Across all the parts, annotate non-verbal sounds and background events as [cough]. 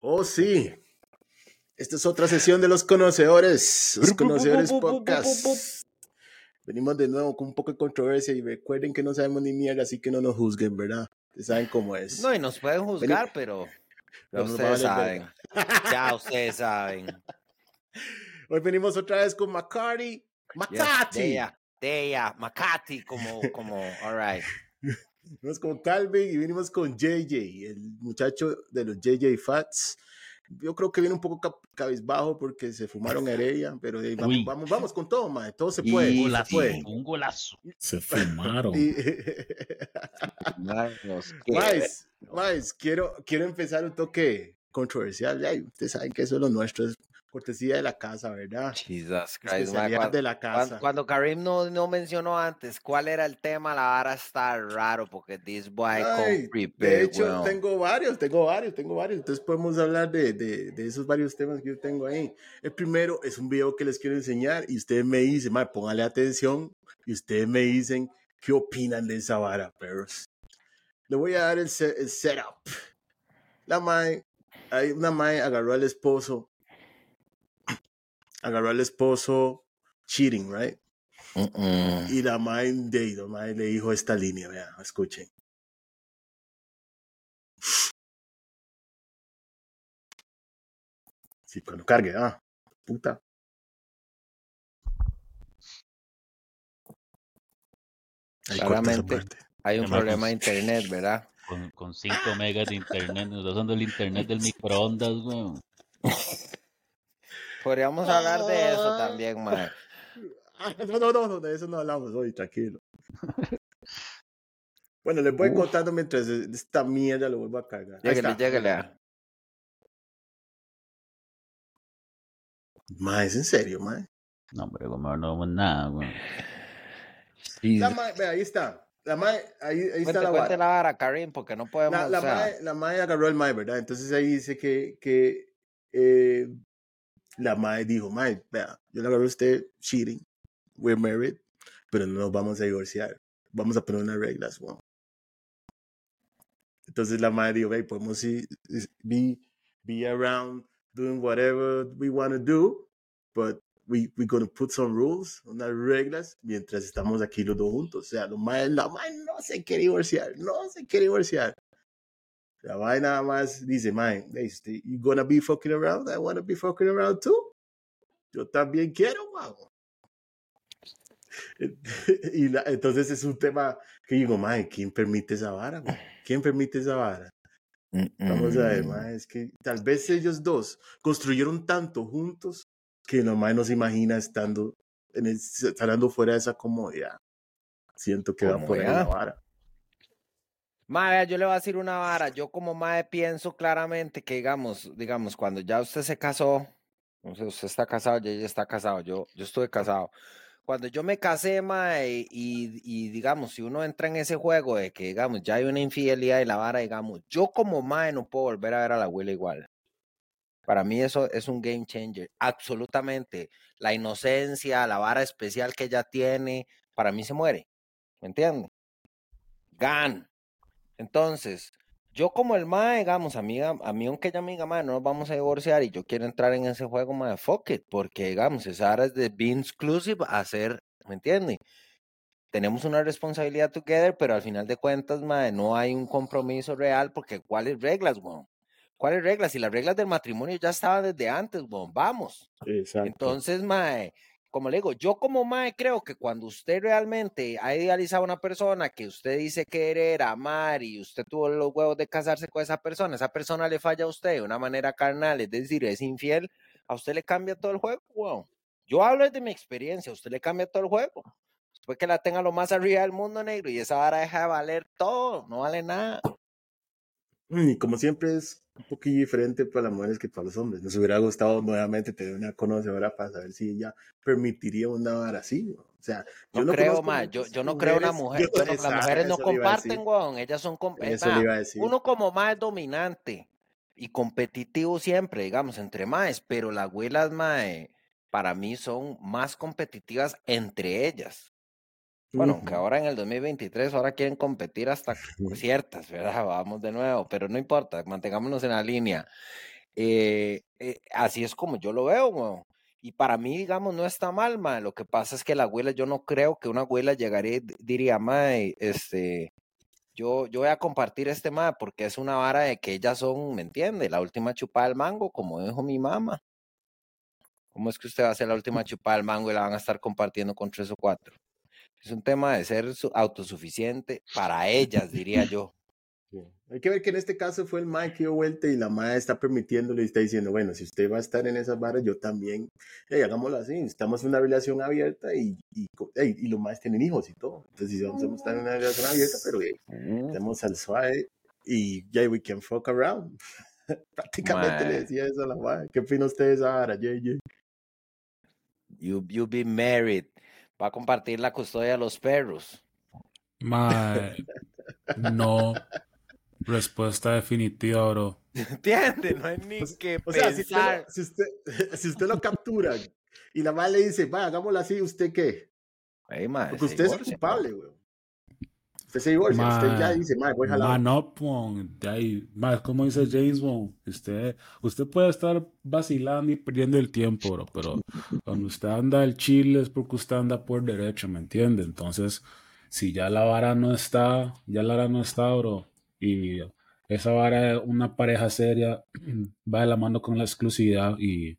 Oh, sí. Esta es otra sesión de los conocedores. Los conocedores podcast. Venimos de nuevo con un poco de controversia y recuerden que no sabemos ni mierda, así que no nos juzguen, ¿verdad? Ustedes saben cómo es. No, y nos pueden juzgar, pero [laughs] ya ustedes saben. Ya ustedes saben. [laughs] Hoy venimos otra vez con McCarty. Macati. Deya, Macati, como, como, all right. [laughs] Venimos con Calvin y venimos con JJ, el muchacho de los JJ Fats. Yo creo que viene un poco cabizbajo porque se fumaron Heredia, pero vamos, vamos, vamos, con todo, man. Todo se puede. Un golazo. Se puede. Un golazo. Se fumaron. más, más, [laughs] quiero, quiero empezar un toque controversial. Ya, ustedes saben que eso es lo nuestro, es cortesía de la casa, ¿verdad? Jesus Christ. cuando, de la casa. Cuando, Karim no, no, mencionó antes cuál era el tema, la vara está raro porque this boy Ay, De hecho, tengo varios, tengo varios, tengo varios. Entonces podemos hablar de, de, de, esos varios temas que yo tengo ahí. El primero es un video que les quiero enseñar y ustedes me dicen, madre, póngale atención y ustedes me dicen qué opinan de esa vara, perros. Le voy a dar el, el setup. La mae, una mae agarró al esposo agarró al esposo cheating, right? Y la madre de la madre le dijo esta línea, vean, escuchen. Sí, cuando cargue, ah, puta. Claramente hay un problema de internet, ¿verdad? Con 5 megas de internet, nos está usando el internet del microondas, weón. Podríamos hablar de eso también, mae. No, no, no, de eso no hablamos hoy, tranquilo. [laughs] Bueno, les voy contando mientras esta mierda lo vuelvo a cargar. Lléguele, lléguele. Ma, ¿es en serio, ma? No, hombre, como no vemos nada, güey. La mae, ve, ahí está. La mae, ahí, ahí está la vara. la vara, Karim, porque no podemos... La, la, o sea... mae, la mae agarró el mae, ¿verdad? Entonces ahí dice que, que eh, la madre dijo, madre, vea, yo le agarro a usted cheating, we're married, pero no vamos a divorciar, vamos a poner unas reglas, wow. Entonces la madre dijo, hey, podemos be, be around doing whatever we want to do, but we, we're going to put some rules, unas reglas, mientras estamos aquí los dos juntos. O sea, la madre, la madre no se quiere divorciar, no se quiere divorciar. La vaina nada más dice, man, este, you gonna be fucking around? I wanna be fucking around too. Yo también quiero, wow. [laughs] y la, entonces es un tema que digo, man, ¿quién permite esa vara? Man? ¿Quién permite esa vara? Vamos a ver, man, es que tal vez ellos dos construyeron tanto juntos que nomás no se imagina estando, en el, estando fuera de esa comodidad. Siento que va por ahí la vara. Madre, yo le voy a decir una vara. Yo como madre pienso claramente que, digamos, digamos, cuando ya usted se casó, no sé, usted está casado, ya ella está casado, yo, yo estuve casado. Cuando yo me casé, madre, y, digamos, si uno entra en ese juego de que, digamos, ya hay una infidelidad y la vara, digamos, yo como madre no puedo volver a ver a la abuela igual. Para mí eso es un game changer, absolutamente. La inocencia, la vara especial que ella tiene, para mí se muere. ¿Me entiende? Gan. Entonces, yo como el mae, digamos, a mí, a mí aunque ella me diga, mae, no nos vamos a divorciar y yo quiero entrar en ese juego, mae, fuck it, porque, digamos, esa área es de be inclusive a ser, ¿me entiendes? Tenemos una responsabilidad together, pero al final de cuentas, mae, no hay un compromiso real, porque ¿cuáles reglas, weón? ¿Cuáles reglas? Si las reglas del matrimonio ya estaban desde antes, weón, vamos. Exacto. Entonces, mae, como le digo, yo como mae creo que cuando usted realmente ha idealizado a una persona que usted dice querer, amar y usted tuvo los huevos de casarse con esa persona, esa persona le falla a usted de una manera carnal, es decir, es infiel, a usted le cambia todo el juego, wow. Yo hablo de mi experiencia, a usted le cambia todo el juego. Después que la tenga lo más arriba del mundo negro y esa vara deja de valer todo, no vale nada. Y como siempre es un poquito diferente para las mujeres que para los hombres. Nos hubiera gustado nuevamente tener una conocedora para saber si ella permitiría una vara así. O sea, yo no, creo más, yo, yo no creo una mujer, yo, las mujeres [laughs] no comparten, weón, ellas son uno como más dominante y competitivo siempre, digamos, entre más, pero las abuelas más, para mí son más competitivas entre ellas. Bueno, aunque ahora en el 2023 ahora quieren competir hasta [laughs] ciertas, ¿verdad? Vamos de nuevo, pero no importa, mantengámonos en la línea. Eh, eh, así es como yo lo veo, weón. Y para mí, digamos, no está mal, mae. Lo que pasa es que la abuela, yo no creo que una abuela llegaría y diría, mae, este, yo, yo voy a compartir este mae porque es una vara de que ellas son, ¿me entiende? La última chupada del mango, como dijo mi mamá. ¿Cómo es que usted va a hacer la última [laughs] chupada del mango y la van a estar compartiendo con tres o cuatro? Es un tema de ser su- autosuficiente para ellas, diría [laughs] yo. Sí. Hay que ver que en este caso fue el Mae que dio vuelta y la Mae está permitiéndole y está diciendo, bueno, si usted va a estar en esas varas, yo también, hey, hagámoslo así, estamos en una relación abierta y, y, hey, y los Maes tienen hijos y todo. Entonces, si vamos a estar en una relación abierta, pero hey, estamos al suave y ya, we can fuck around. [laughs] Prácticamente le decía eso a la Mae. ¿Qué opina usted de esa vara, JJ? You, you be married. Va a compartir la custodia de los perros. Mae, [laughs] no. Respuesta definitiva, bro. ¿Entiende? No hay ni O que O sea, si usted, si, usted, [laughs] si usted lo captura y la Mae le dice, va, hagámoslo así, ¿usted qué? Porque usted es culpable, güey. Usted se divorcia, usted ya dice, mae, voy jalado. Man up, weón. De ahí, mae, como dice James, weón. Usted, usted puede estar vacilando y perdiendo el tiempo, bro, pero cuando usted anda al chile es porque usted anda por derecho, ¿me entiende? Entonces, si ya la vara no está, ya la vara no está, bro, y esa vara es una pareja seria, [clears throat] va de la mano con la exclusividad y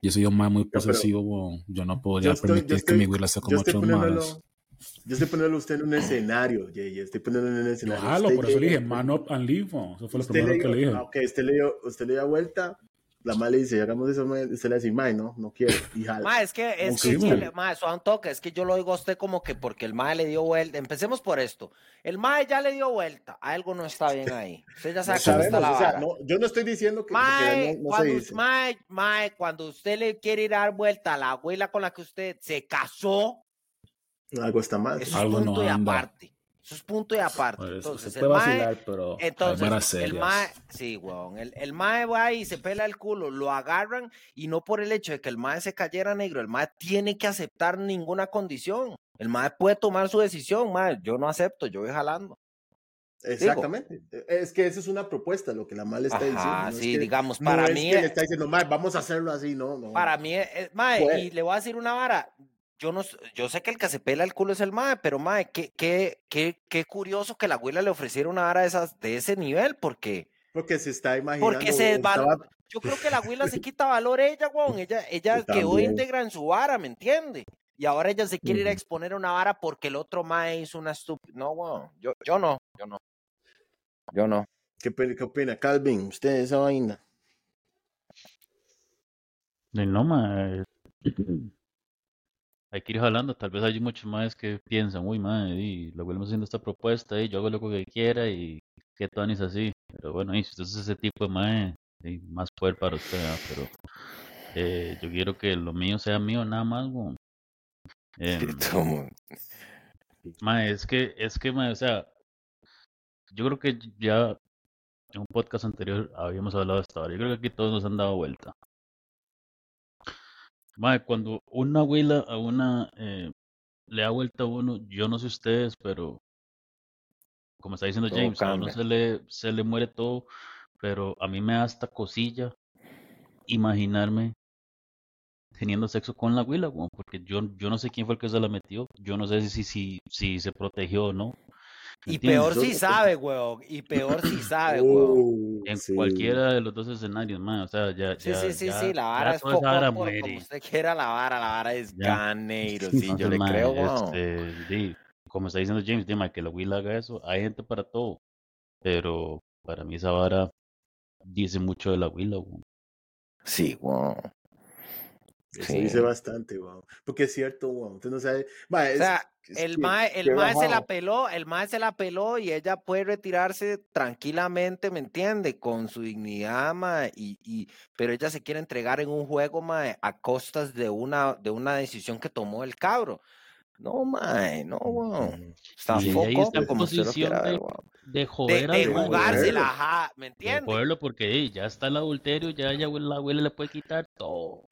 yo soy un man muy pero- posesivo, weón. Yo no Yo podría estoy, permitir yo que mi güey la yo como otros manes. Yo estoy poniéndolo a usted en un escenario, Jay, estoy poniéndolo en un escenario. Usted por eso le dije man up and leave, weón. Eso fue lo primero le que le dio, dije. ah, ok, usted le dio, usted le dio vuelta, la madre le dice, hagamos eso, mae", usted le dice, mae, no, no quiero, y jala. Ma, es que, es Sí, que, mae. chile, ma, suave un toque, es que yo lo digo a usted como que porque el mae le dio vuelta. Empecemos por esto. El mae ya le dio vuelta, algo no está bien ahí. Usted ya No sabe cómo está la o sea, vara. no, yo no estoy diciendo que, Mae, no, no se cuando, dice. mae, mae, cuando usted le quiere ir a dar vuelta a la abuela con la que usted se casó, Algo está mal. eso es Algo no punto y anda. aparte. Eso es punto y aparte. Pues, Entonces, se el puede mae, vacilar, pero hay entonces, el mae, sí, weón, el, el mae va y se pela el culo, lo agarran y no por el hecho de que el mae se cayera negro, el mae tiene que aceptar ninguna condición. El mae puede tomar su decisión, mae, yo no acepto, yo voy jalando. Exactamente. Es que eso es una propuesta, lo que la madre está diciendo. Ajá, no es sí, que- digamos, no para es mí, que eh, le está diciendo, mae, vamos a hacerlo así, no, no. para mí, eh, mae, Puede. y le voy a decir una vara, yo no, yo sé que el que se pela el culo es el mae, pero mae, qué, qué, qué, qué curioso que la abuela le ofreciera una vara de esas, de ese nivel, porque Porque se está imaginando. Porque se estaba- desvalora. Yo creo que la abuela se [laughs] quita valor ella, weón. Ella, ella Yo quedó íntegra en su vara, ¿me entiende? Y ahora ella se quiere ir a exponer a una vara porque el otro mae hizo una estúpida. No, weón. Yo, yo no, yo no. Yo no. ¿Qué, qué opina, Calvin? ¿Usted de esa vaina? De no, ma, eh, [clears throat] Hay que ir jalando, tal vez hay muchos más que piensan, uy, madre, y lo vuelvo haciendo esta propuesta y yo hago lo que quiera y qué tonis así. Pero bueno, y si usted es ese tipo de y más poder para usted, ¿verdad? pero eh, yo quiero que lo mío sea mío nada más. [laughs] Em, Tomo. Mae, es que, es que, o sea, yo creo que ya en un podcast anterior habíamos hablado de esta hora. Yo creo que aquí todos nos han dado vuelta. Mae, cuando una abuela a una eh, le da vuelta a uno, yo no sé ustedes, pero como está diciendo Todo James, a uno se le, se le muere todo, pero a mí me da hasta cosilla imaginarme teniendo sexo con la abuela, weón, porque yo, yo no sé quién fue el que se la metió, yo no sé si, si, si se protegió o no. Y peor si [coughs] sabe, weón. Y peor si sabe, weón. En sí. cualquiera de los dos escenarios, man, o sea, ya, Sí, ya, sí, sí, ya- sí, la vara es poco vara por como usted quiera la vara, la vara es ganeiro, [laughs] sí, yo le creo, weón. este, como está diciendo James, mae, que la Will haga eso, hay gente para todo, pero para mí esa vara dice mucho de la Will, weón. Sí, weón. Eso Sí. dice bastante, wow. Porque es cierto, wow. Usted no sabe. Ma, O sea, es el mae, el mae se la peló, el mae se la peló y ella puede retirarse tranquilamente, ¿me entiende? Con su dignidad, mae, y, y, pero ella se quiere entregar en un juego, mae, a costas de una, de una decisión que tomó el cabro. No, mae, no. Mm. Está Y foco ahí está como posición quiera de, weón. de De, joder de mae, jugársela, ajá, ¿me de entiende? joderlo porque ya está el adulterio, ya ella, la abuela le puede quitar todo.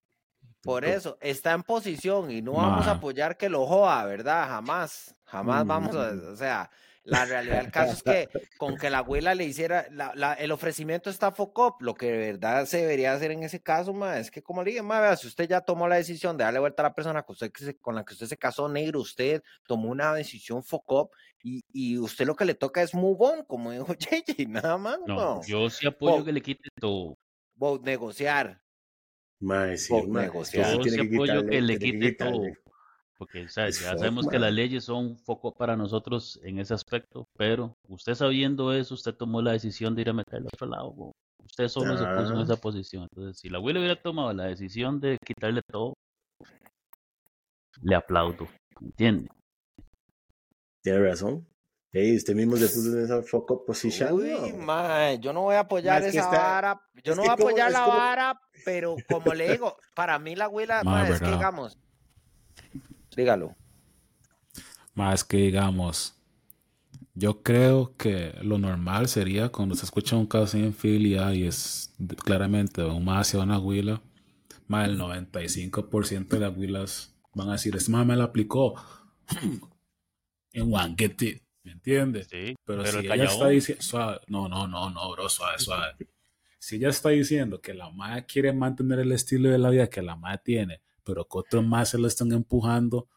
Por eso, está en posición y no vamos a apoyar que lo joda, ¿verdad? Jamás, jamás vamos a, o sea, la realidad del caso es que con que la abuela le hiciera, la- la- el ofrecimiento está focop, lo que de verdad se debería hacer en ese caso, ma, es que como le dije, ma, vea, si usted ya tomó la decisión de darle vuelta a la persona con, usted que se- con la que usted se casó negro, usted tomó una decisión focop y, y usted lo que le toca es move on, como dijo [laughs] JJ, nada más, No, weón. yo sí apoyo que le quite todo. Vote, negociar. Mae, sí, Por mae, negociar. Yo tiene sí apoyo quitarle, que le quite todo. Porque Pues ya sabemos que las leyes son un foco para nosotros en ese aspecto, pero usted sabiendo eso, usted tomó la decisión de ir a meter al otro lado. Usted solo se puso en esa posición. Entonces, si la abuela hubiera tomado la decisión de quitarle todo, le aplaudo. ¿Entiende? Tiene razón. Ey, usted mismo se puso en esa fuck up position. Uy, mae, yo no voy a apoyar es que esa está- vara. Yo es no voy a como- apoyar es la como- vara, pero como le digo, [laughs] para mí la abuela, Ma, mae, es que digamos. Dígalo. Más que digamos, yo creo que lo normal sería cuando se escucha un caso en filia y es de- claramente un más hacia una huila, más el 95% de las huilas van a decir, este más me la aplicó en one get it, ¿me entiendes? Sí, Pero, pero si el ella está diciendo, suave, no, no, no, no, bro, suave, suave. Si ella está diciendo que la madre quiere mantener el estilo de la vida que la madre tiene, pero que otros más se lo están empujando,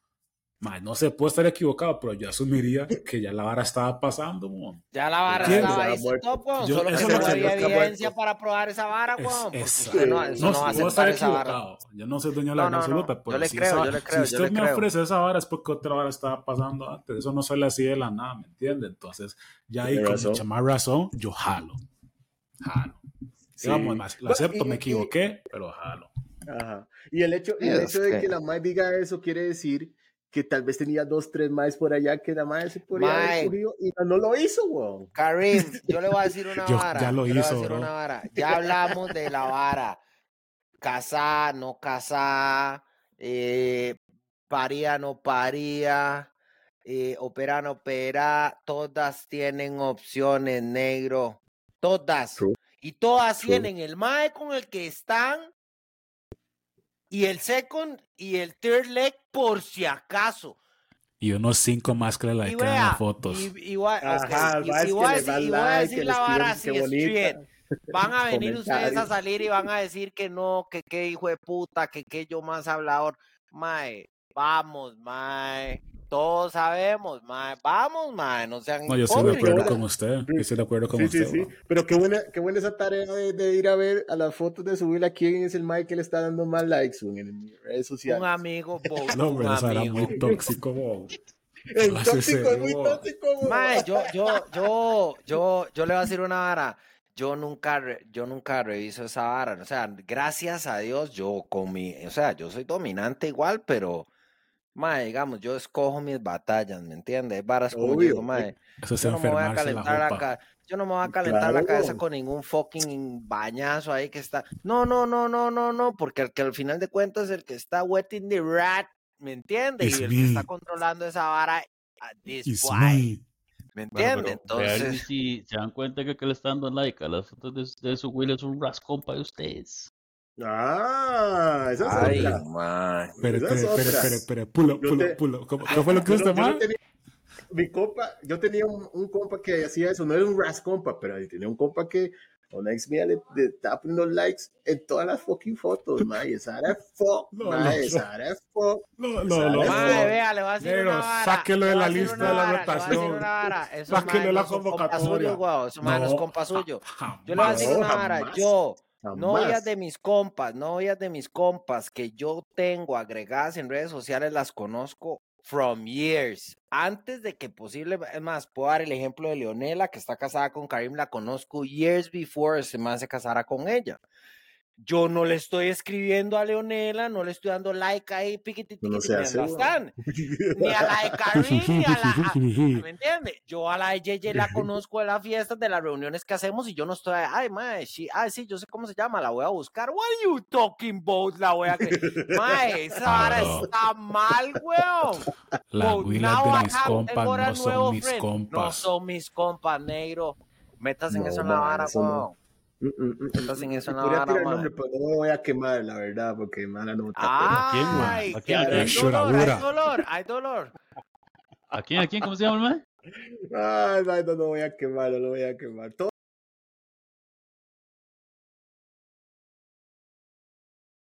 mae, no se puede estar equivocado, pero yo asumiría que ya la vara estaba pasando, mon. Ya la vara ¿Entiendes? estaba ahí stop, weón, Yo- Solo que eso no no- había está evidencia para probar esa vara, Es- weón. usted no, no, no va a puedo estar equivocado. Yo no sé dueño de la no, no. absoluta, Yo pero le si, creo, esa- yo le creo, si yo usted le me creo. ofrece esa vara es porque otra vara estaba pasando antes. Eso no sale así de la nada, ¿me entiende? Entonces, ya ahí con mucha más razón, yo jalo. Jalo. Sí. Digamos, más, lo acepto, y- me y- equivoqué, pero jalo. Ajá. Y el hecho, y el Es hecho de que- la Mae diga eso quiere decir que tal vez tenía dos, tres Maes por allá que la Mae se haber cogido y no, no lo hizo, weón. Karim, [laughs] yo le voy a decir una Yo- vara. ya lo yo le voy a hizo, decir bro. una vara. [laughs] Ya hablamos de la vara. Casá, no casá, eh, paría, no paría, eh, opera, no opera. Todas tienen opciones, negro. Todas. True. Y todas True. tienen el MAE con el que están y el second y el third leg por si acaso. Y unos cinco más que le Y likean vea, las fotos. y, y voy a- decir- la vara así. Van a [laughs] venir ustedes a salir y van a decir que no, que qué hijo de puta, que qué yo más hablador. Mae, vamos, mae. Todos sabemos, mae. Vamos, mae. No sean No, yo estoy de acuerdo con usted. Yo estoy de acuerdo con Sí, sí, usted. sí. Pero qué buena, qué buena esa tarea de, de ir a ver a las fotos de subir a quién es el Mae que le está dando más likes en redes sociales. Un amigo, [laughs] bo- No, hombre, eso era muy tóxico. [laughs] El tóxico es muy tóxico, weón. Mae, yo, [laughs] yo, yo, yo, yo le voy a decir una vara. Yo nunca, yo nunca reviso esa vara. O sea, gracias a Dios, yo con mi, o sea, yo soy dominante igual, pero, mae, digamos, yo escojo mis batallas, ¿me entiendes? Varas como yo Obvio. digo, mae, Eso es yo no me voy a calentar la, ca- yo no me voy a calentar la cabeza con ningún fucking bañazo ahí que está. No, no, no, no, no, no, porque el que al final de cuentas el que está wetting the rat, ¿me entiendes? Y el que está controlando esa vara, a this me. ¿me Bueno, entiendes? vean Entonces, si se dan cuenta que, que le están dando like a las fotos de, de su Will es un rascón para ustedes. Ah, esa es ay, otra. man. Espere, Esa es espere, otra. espere, espere. Pulo, pulo, te- pulo. ¿Cómo- ¿Qué fue lo que usted más? tenía- mi compa, yo tenía un, un compa que hacía eso, no era un ras compa, pero tenía un compa que a una ex mía le, le estaba poniendo likes en todas las fucking fotos, [laughs] mae, esa era fuck, No, mae, no, esa era fuck. No, no, no. Mae, Mae, no. vea, le voy a decir Negro, una vara. sáquelo de la lista de la votación. Sáquelo de la convocatoria. Esos maes no es compa suyo. Yo le voy a decir No, una vara. Yo, Novias de mis compas, novias de mis compas que yo tengo agregadas en redes sociales, las conozco from years. Antes de que posible, es más, puedo dar el ejemplo de Leonela, que está casada con Karim, la conozco years before ese man se casara con ella. Yo no le estoy escribiendo a Leonela, no le estoy dando like ahí, piquiti, No weón. understand? [laughs] Ni a la de Karim, ni a la... ¿Me [laughs] entiendes? Yo a la de JJ la [laughs] conozco de las fiestas, de las reuniones que hacemos y yo no estoy, ay, mae, sí, ay, sí, yo sé cómo se llama, la voy a buscar. What are you talking about? La voy a... que- Mae, esa vara Claro. está mal, weón. Las huilas de mis compas no son mis friend. No compas. son mis compas, negro. Metas en No, eso en la vara, no. Mm, mm, mm, Está sin mm. eso tirar nombre, pero no me voy a quemar, la verdad, porque mala? ¡Ay! ¿A quién? ¿A hay quién? dolor, hay Choradura. dolor, hay dolor. ¿A quién? ¿A quién? ¿Cómo se llama el Ay, no, no, no voy a quemar, no lo voy a quemar. Todo